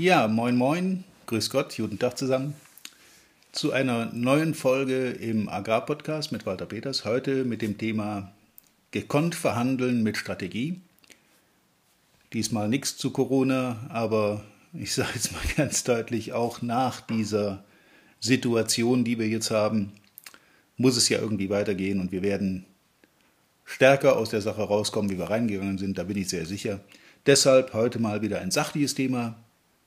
Ja, moin moin, grüß Gott, guten Tag zusammen. Zu einer neuen Folge im Agrarpodcast mit Walter Peters. Heute mit dem Thema Gekonnt verhandeln mit Strategie. Diesmal nichts zu Corona, aber ich sage jetzt mal ganz deutlich, auch nach dieser Situation, die wir jetzt haben, muss es ja irgendwie weitergehen und wir werden stärker aus der Sache rauskommen, wie wir reingegangen sind, da bin ich sehr sicher. Deshalb heute mal wieder ein sachliches Thema,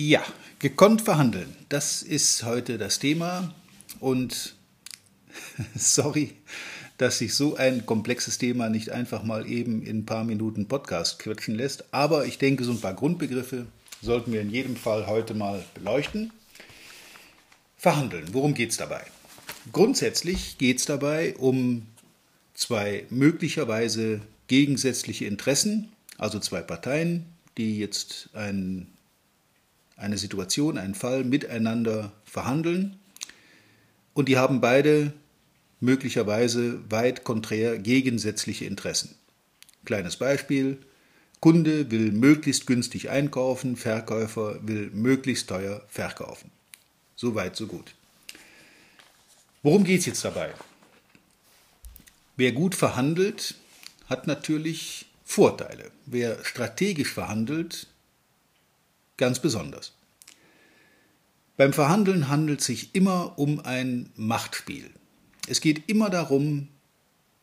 Ja, gekonnt verhandeln. Das ist heute das Thema. Und sorry, dass sich so ein komplexes Thema nicht einfach mal eben in ein paar Minuten Podcast quetschen lässt. Aber ich denke, so ein paar Grundbegriffe sollten wir in jedem Fall heute mal beleuchten. Verhandeln. Worum geht es dabei? Grundsätzlich geht es dabei um zwei möglicherweise gegensätzliche Interessen, also zwei Parteien, die jetzt ein eine Situation, einen Fall miteinander verhandeln und die haben beide möglicherweise weit konträr gegensätzliche Interessen. Kleines Beispiel. Kunde will möglichst günstig einkaufen, Verkäufer will möglichst teuer verkaufen. So weit, so gut. Worum geht es jetzt dabei? Wer gut verhandelt, hat natürlich Vorteile. Wer strategisch verhandelt, ganz besonders. Beim Verhandeln handelt es sich immer um ein Machtspiel. Es geht immer darum,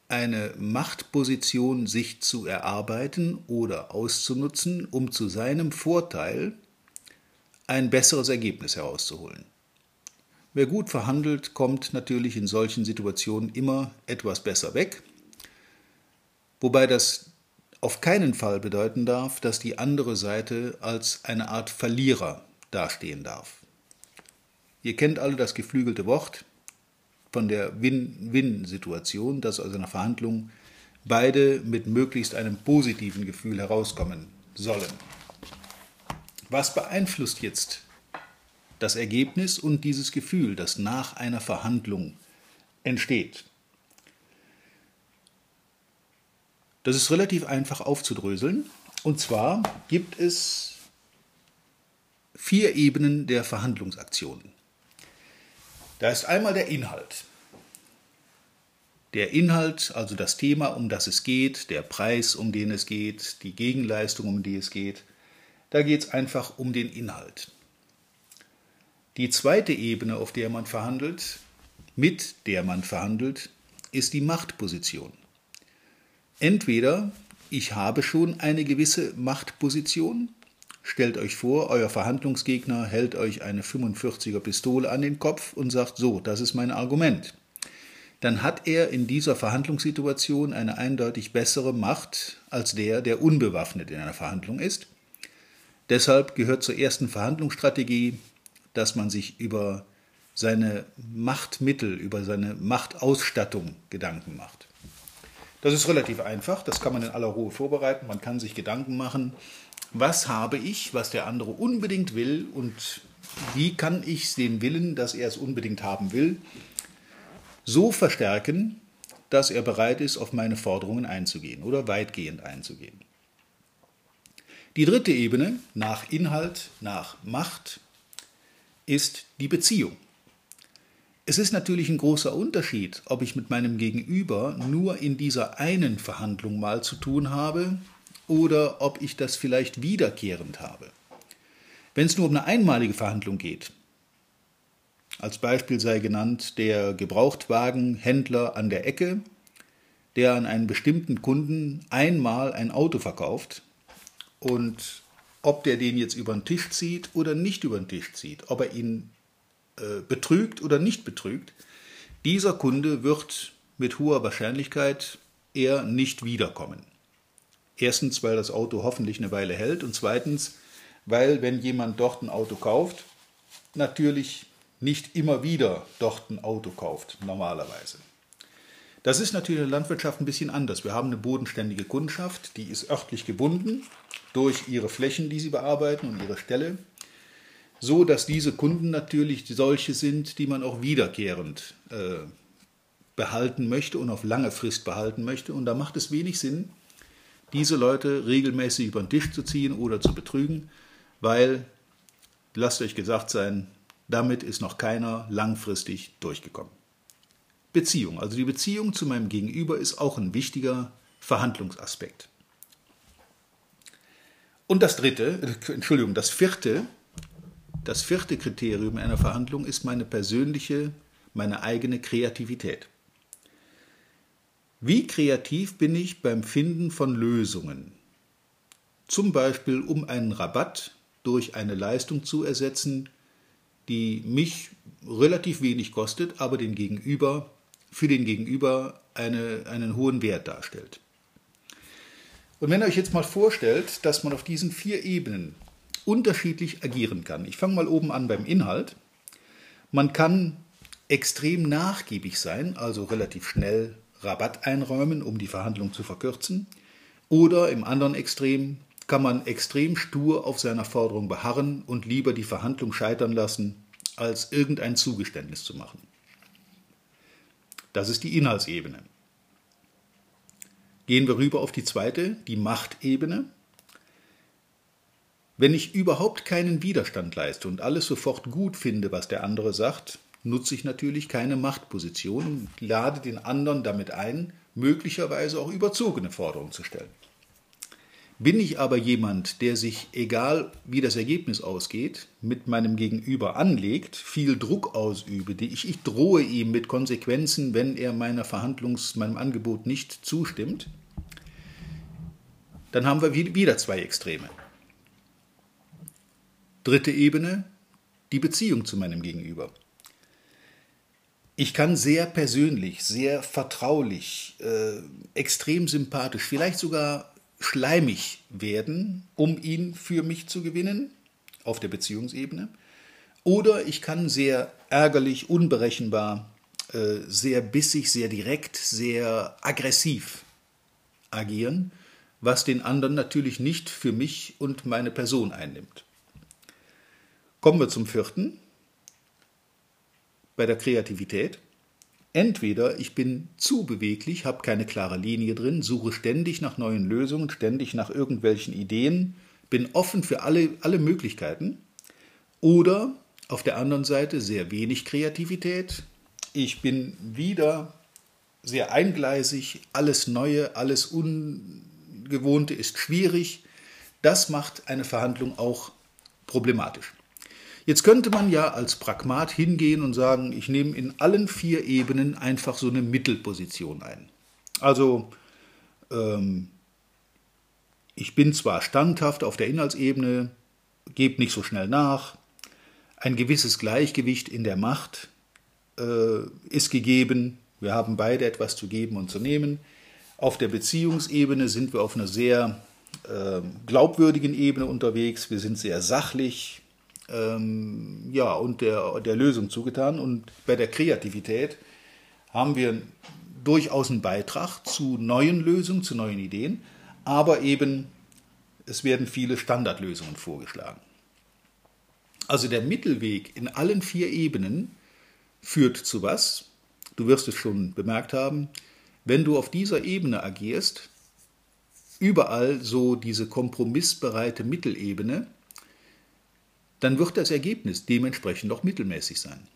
eine Machtposition sich zu erarbeiten oder auszunutzen, um zu seinem Vorteil ein besseres Ergebnis herauszuholen. Wer gut verhandelt, kommt natürlich in solchen Situationen immer etwas besser weg, wobei das auf keinen Fall bedeuten darf, dass die andere Seite als eine Art Verlierer dastehen darf. Ihr kennt alle das geflügelte Wort von der Win-Win-Situation, dass aus einer Verhandlung beide mit möglichst einem positiven Gefühl herauskommen sollen. Was beeinflusst jetzt das Ergebnis und dieses Gefühl, das nach einer Verhandlung entsteht? Das ist relativ einfach aufzudröseln. Und zwar gibt es vier Ebenen der Verhandlungsaktionen. Da ist einmal der Inhalt. Der Inhalt, also das Thema, um das es geht, der Preis, um den es geht, die Gegenleistung, um die es geht, da geht es einfach um den Inhalt. Die zweite Ebene, auf der man verhandelt, mit der man verhandelt, ist die Machtposition. Entweder ich habe schon eine gewisse Machtposition, stellt euch vor, euer Verhandlungsgegner hält euch eine 45er Pistole an den Kopf und sagt so, das ist mein Argument. Dann hat er in dieser Verhandlungssituation eine eindeutig bessere Macht als der, der unbewaffnet in einer Verhandlung ist. Deshalb gehört zur ersten Verhandlungsstrategie, dass man sich über seine Machtmittel, über seine Machtausstattung Gedanken macht. Das ist relativ einfach, das kann man in aller Ruhe vorbereiten. Man kann sich Gedanken machen, was habe ich, was der andere unbedingt will und wie kann ich den Willen, dass er es unbedingt haben will, so verstärken, dass er bereit ist, auf meine Forderungen einzugehen oder weitgehend einzugehen. Die dritte Ebene nach Inhalt, nach Macht ist die Beziehung. Es ist natürlich ein großer Unterschied, ob ich mit meinem Gegenüber nur in dieser einen Verhandlung mal zu tun habe oder ob ich das vielleicht wiederkehrend habe. Wenn es nur um eine einmalige Verhandlung geht, als Beispiel sei genannt der Gebrauchtwagenhändler an der Ecke, der an einen bestimmten Kunden einmal ein Auto verkauft und ob der den jetzt über den Tisch zieht oder nicht über den Tisch zieht, ob er ihn äh, betrügt oder nicht betrügt, dieser Kunde wird mit hoher Wahrscheinlichkeit eher nicht wiederkommen. Erstens, weil das Auto hoffentlich eine Weile hält und zweitens, weil wenn jemand dort ein Auto kauft, natürlich nicht immer wieder dort ein Auto kauft, normalerweise. Das ist natürlich in der Landwirtschaft ein bisschen anders. Wir haben eine bodenständige Kundschaft, die ist örtlich gebunden durch ihre Flächen, die sie bearbeiten und ihre Ställe, so dass diese Kunden natürlich solche sind, die man auch wiederkehrend äh, behalten möchte und auf lange Frist behalten möchte. Und da macht es wenig Sinn, diese Leute regelmäßig über den Tisch zu ziehen oder zu betrügen, weil, lasst euch gesagt sein, damit ist noch keiner langfristig durchgekommen. Beziehung. Also die Beziehung zu meinem Gegenüber ist auch ein wichtiger Verhandlungsaspekt. Und das dritte, äh, Entschuldigung, das vierte, das vierte Kriterium einer Verhandlung ist meine persönliche, meine eigene Kreativität. Wie kreativ bin ich beim Finden von Lösungen? Zum Beispiel, um einen Rabatt durch eine Leistung zu ersetzen, die mich relativ wenig kostet, aber den Gegenüber für den Gegenüber eine, einen hohen Wert darstellt. Und wenn ihr euch jetzt mal vorstellt, dass man auf diesen vier Ebenen unterschiedlich agieren kann. Ich fange mal oben an beim Inhalt. Man kann extrem nachgiebig sein, also relativ schnell Rabatt einräumen, um die Verhandlung zu verkürzen. Oder im anderen Extrem kann man extrem stur auf seiner Forderung beharren und lieber die Verhandlung scheitern lassen, als irgendein Zugeständnis zu machen. Das ist die Inhaltsebene. Gehen wir rüber auf die zweite, die Machtebene. Wenn ich überhaupt keinen Widerstand leiste und alles sofort gut finde, was der andere sagt, nutze ich natürlich keine Machtposition und lade den anderen damit ein, möglicherweise auch überzogene Forderungen zu stellen. Bin ich aber jemand, der sich, egal wie das Ergebnis ausgeht, mit meinem Gegenüber anlegt, viel Druck ausübe, die ich, ich drohe ihm mit Konsequenzen, wenn er meiner Verhandlungs-, meinem Angebot nicht zustimmt, dann haben wir wieder zwei Extreme. Dritte Ebene, die Beziehung zu meinem Gegenüber. Ich kann sehr persönlich, sehr vertraulich, äh, extrem sympathisch, vielleicht sogar schleimig werden, um ihn für mich zu gewinnen, auf der Beziehungsebene. Oder ich kann sehr ärgerlich, unberechenbar, äh, sehr bissig, sehr direkt, sehr aggressiv agieren, was den anderen natürlich nicht für mich und meine Person einnimmt. Kommen wir zum vierten, bei der Kreativität. Entweder ich bin zu beweglich, habe keine klare Linie drin, suche ständig nach neuen Lösungen, ständig nach irgendwelchen Ideen, bin offen für alle, alle Möglichkeiten. Oder auf der anderen Seite sehr wenig Kreativität. Ich bin wieder sehr eingleisig, alles Neue, alles Ungewohnte ist schwierig. Das macht eine Verhandlung auch problematisch. Jetzt könnte man ja als Pragmat hingehen und sagen, ich nehme in allen vier Ebenen einfach so eine Mittelposition ein. Also ähm, ich bin zwar standhaft auf der Inhaltsebene, gebe nicht so schnell nach, ein gewisses Gleichgewicht in der Macht äh, ist gegeben, wir haben beide etwas zu geben und zu nehmen. Auf der Beziehungsebene sind wir auf einer sehr äh, glaubwürdigen Ebene unterwegs, wir sind sehr sachlich, ähm, ja, und der, der Lösung zugetan. Und bei der Kreativität haben wir durchaus einen Beitrag zu neuen Lösungen, zu neuen Ideen, aber eben es werden viele Standardlösungen vorgeschlagen. Also der Mittelweg in allen vier Ebenen führt zu was? Du wirst es schon bemerkt haben, wenn du auf dieser Ebene agierst, überall so diese kompromissbereite Mittelebene, dann wird das Ergebnis dementsprechend auch mittelmäßig sein.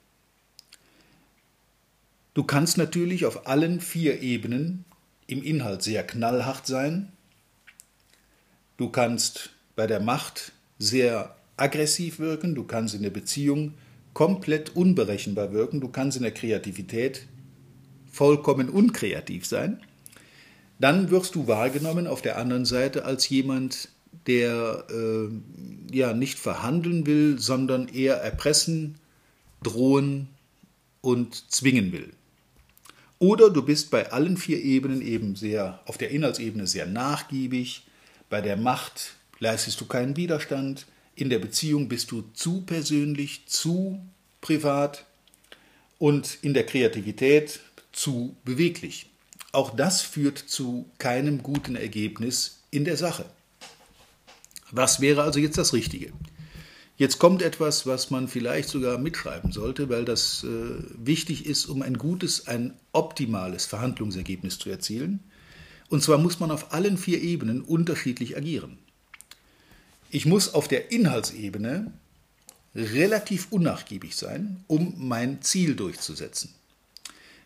Du kannst natürlich auf allen vier Ebenen im Inhalt sehr knallhart sein. Du kannst bei der Macht sehr aggressiv wirken, du kannst in der Beziehung komplett unberechenbar wirken, du kannst in der Kreativität vollkommen unkreativ sein. Dann wirst du wahrgenommen auf der anderen Seite als jemand, der äh, ja nicht verhandeln will, sondern eher erpressen, drohen und zwingen will. Oder du bist bei allen vier Ebenen eben sehr, auf der Inhaltsebene sehr nachgiebig, bei der Macht leistest du keinen Widerstand, In der Beziehung bist du zu persönlich, zu privat und in der Kreativität zu beweglich. Auch das führt zu keinem guten Ergebnis in der Sache. Was wäre also jetzt das Richtige? Jetzt kommt etwas, was man vielleicht sogar mitschreiben sollte, weil das äh, wichtig ist, um ein gutes, ein optimales Verhandlungsergebnis zu erzielen. Und zwar muss man auf allen vier Ebenen unterschiedlich agieren. Ich muss auf der Inhaltsebene relativ unnachgiebig sein, um mein Ziel durchzusetzen.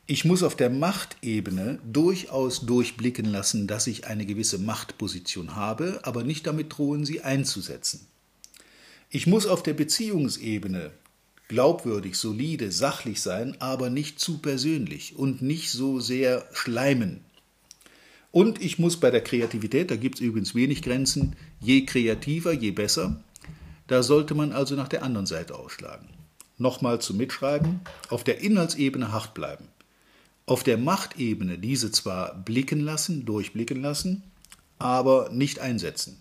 Ich muss auf der Machtebene durchaus durchblicken lassen, dass ich eine gewisse Machtposition habe, aber nicht damit drohen, sie einzusetzen. Ich muss auf der Beziehungsebene glaubwürdig, solide, sachlich sein, aber nicht zu persönlich und nicht so sehr schleimen. Und ich muss bei der Kreativität, da gibt es übrigens wenig Grenzen, je kreativer, je besser. Da sollte man also nach der anderen Seite ausschlagen. Nochmal zum Mitschreiben, auf der Inhaltsebene hart bleiben auf der Machtebene diese zwar blicken lassen, durchblicken lassen, aber nicht einsetzen.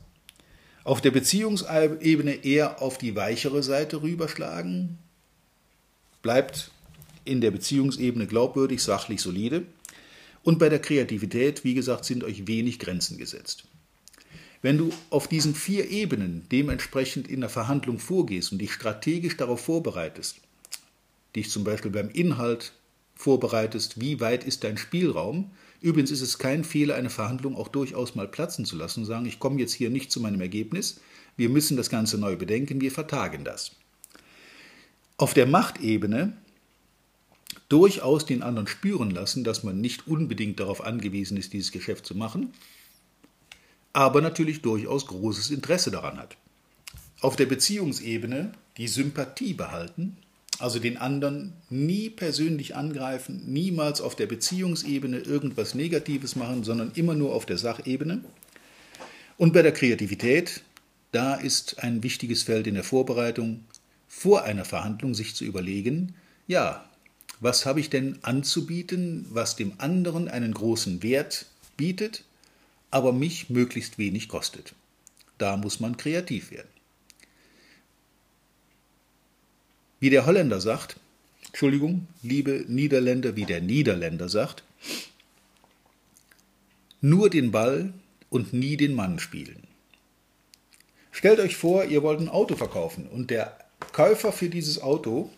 Auf der Beziehungsebene eher auf die weichere Seite rüberschlagen, bleibt in der Beziehungsebene glaubwürdig, sachlich, solide. Und bei der Kreativität, wie gesagt, sind euch wenig Grenzen gesetzt. Wenn du auf diesen vier Ebenen dementsprechend in der Verhandlung vorgehst und dich strategisch darauf vorbereitest, dich zum Beispiel beim Inhalt vorbereitest, wie weit ist dein Spielraum. Übrigens ist es kein Fehler, eine Verhandlung auch durchaus mal platzen zu lassen und sagen, ich komme jetzt hier nicht zu meinem Ergebnis, wir müssen das Ganze neu bedenken, wir vertagen das. Auf der Machtebene durchaus den anderen spüren lassen, dass man nicht unbedingt darauf angewiesen ist, dieses Geschäft zu machen, aber natürlich durchaus großes Interesse daran hat. Auf der Beziehungsebene die Sympathie behalten, also den anderen nie persönlich angreifen, niemals auf der Beziehungsebene irgendwas Negatives machen, sondern immer nur auf der Sachebene. Und bei der Kreativität, da ist ein wichtiges Feld in der Vorbereitung, vor einer Verhandlung sich zu überlegen, ja, was habe ich denn anzubieten, was dem anderen einen großen Wert bietet, aber mich möglichst wenig kostet. Da muss man kreativ werden. Wie der Holländer sagt, Entschuldigung, liebe Niederländer, wie der Niederländer sagt, nur den Ball und nie den Mann spielen. Stellt euch vor, ihr wollt ein Auto verkaufen und der Käufer für dieses Auto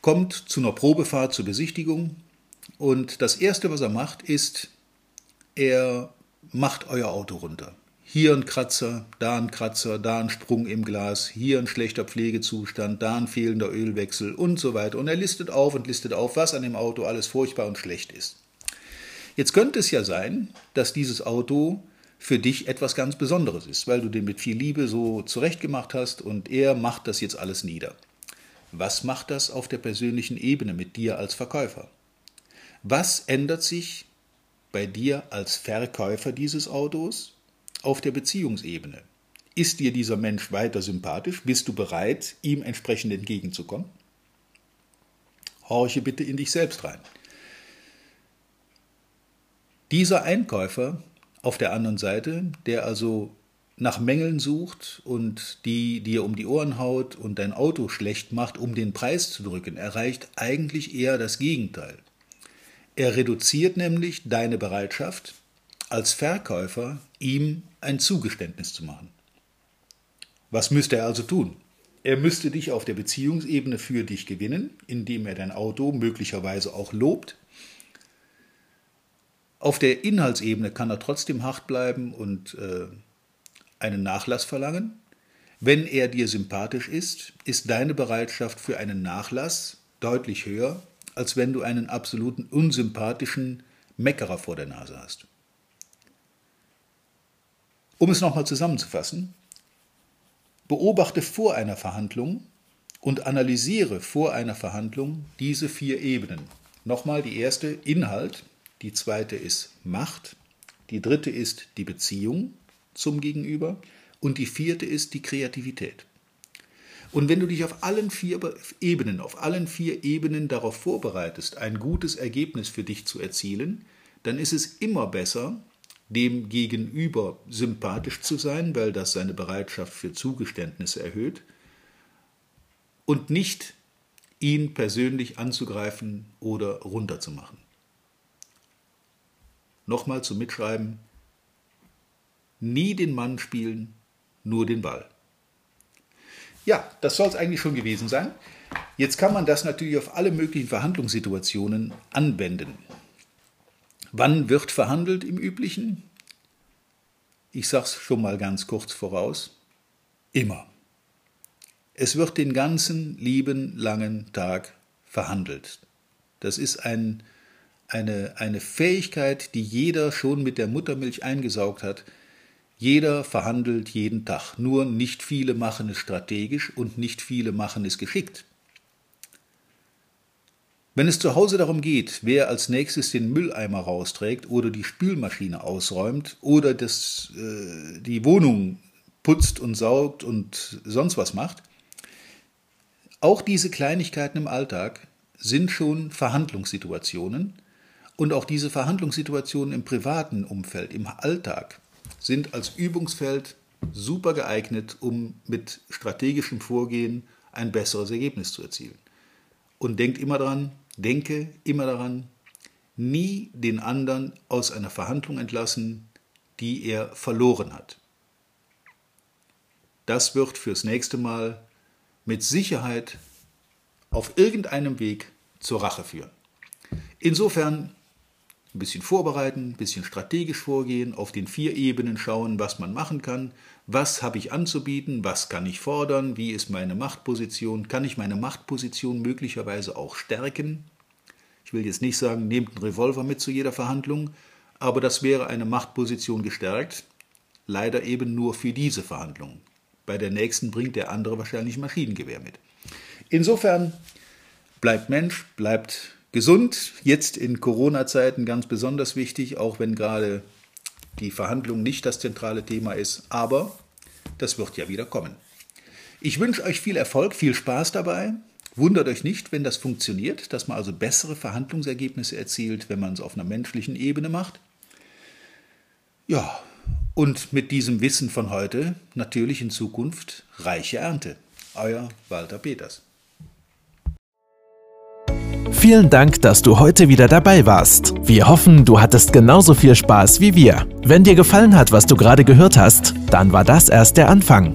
kommt zu einer Probefahrt zur Besichtigung und das Erste, was er macht, ist, er macht euer Auto runter. Hier ein Kratzer, da ein Kratzer, da ein Sprung im Glas, hier ein schlechter Pflegezustand, da ein fehlender Ölwechsel und so weiter. Und er listet auf und listet auf, was an dem Auto alles furchtbar und schlecht ist. Jetzt könnte es ja sein, dass dieses Auto für dich etwas ganz Besonderes ist, weil du den mit viel Liebe so zurechtgemacht hast und er macht das jetzt alles nieder. Was macht das auf der persönlichen Ebene mit dir als Verkäufer? Was ändert sich bei dir als Verkäufer dieses Autos auf der Beziehungsebene. Ist dir dieser Mensch weiter sympathisch? Bist du bereit, ihm entsprechend entgegenzukommen? Horche bitte in dich selbst rein. Dieser Einkäufer auf der anderen Seite, der also nach Mängeln sucht und die dir um die Ohren haut und dein Auto schlecht macht, um den Preis zu drücken, erreicht eigentlich eher das Gegenteil. Er reduziert nämlich deine Bereitschaft, als Verkäufer ihm ein Zugeständnis zu machen. Was müsste er also tun? Er müsste dich auf der Beziehungsebene für dich gewinnen, indem er dein Auto möglicherweise auch lobt. Auf der Inhaltsebene kann er trotzdem hart bleiben und äh, einen Nachlass verlangen. Wenn er dir sympathisch ist, ist deine Bereitschaft für einen Nachlass deutlich höher, als wenn du einen absoluten unsympathischen Meckerer vor der Nase hast. Um es nochmal zusammenzufassen, beobachte vor einer Verhandlung und analysiere vor einer Verhandlung diese vier Ebenen. Nochmal die erste Inhalt, die zweite ist Macht, die dritte ist die Beziehung zum Gegenüber und die vierte ist die Kreativität. Und wenn du dich auf allen vier Ebenen, auf allen vier Ebenen darauf vorbereitest, ein gutes Ergebnis für dich zu erzielen, dann ist es immer besser, dem Gegenüber sympathisch zu sein, weil das seine Bereitschaft für Zugeständnisse erhöht, und nicht ihn persönlich anzugreifen oder runterzumachen. Nochmal zum Mitschreiben, nie den Mann spielen, nur den Ball. Ja, das soll es eigentlich schon gewesen sein. Jetzt kann man das natürlich auf alle möglichen Verhandlungssituationen anwenden. Wann wird verhandelt im Üblichen? Ich sage es schon mal ganz kurz voraus. Immer. Es wird den ganzen lieben langen Tag verhandelt. Das ist ein, eine, eine Fähigkeit, die jeder schon mit der Muttermilch eingesaugt hat. Jeder verhandelt jeden Tag. Nur nicht viele machen es strategisch und nicht viele machen es geschickt. Wenn es zu Hause darum geht, wer als nächstes den Mülleimer rausträgt oder die Spülmaschine ausräumt oder das, äh, die Wohnung putzt und saugt und sonst was macht, auch diese Kleinigkeiten im Alltag sind schon Verhandlungssituationen und auch diese Verhandlungssituationen im privaten Umfeld, im Alltag, sind als Übungsfeld super geeignet, um mit strategischem Vorgehen ein besseres Ergebnis zu erzielen. Und denkt immer dran, Denke immer daran, nie den anderen aus einer Verhandlung entlassen, die er verloren hat. Das wird fürs nächste Mal mit Sicherheit auf irgendeinem Weg zur Rache führen. Insofern ein bisschen vorbereiten, ein bisschen strategisch vorgehen, auf den vier Ebenen schauen, was man machen kann, was habe ich anzubieten, was kann ich fordern, wie ist meine Machtposition, kann ich meine Machtposition möglicherweise auch stärken. Ich will jetzt nicht sagen, nehmt einen Revolver mit zu jeder Verhandlung, aber das wäre eine Machtposition gestärkt, leider eben nur für diese Verhandlung. Bei der nächsten bringt der andere wahrscheinlich Maschinengewehr mit. Insofern bleibt Mensch, bleibt gesund, jetzt in Corona-Zeiten ganz besonders wichtig, auch wenn gerade die Verhandlung nicht das zentrale Thema ist, aber das wird ja wieder kommen. Ich wünsche euch viel Erfolg, viel Spaß dabei. Wundert euch nicht, wenn das funktioniert, dass man also bessere Verhandlungsergebnisse erzielt, wenn man es auf einer menschlichen Ebene macht. Ja, und mit diesem Wissen von heute natürlich in Zukunft reiche Ernte. Euer Walter Peters. Vielen Dank, dass du heute wieder dabei warst. Wir hoffen, du hattest genauso viel Spaß wie wir. Wenn dir gefallen hat, was du gerade gehört hast, dann war das erst der Anfang.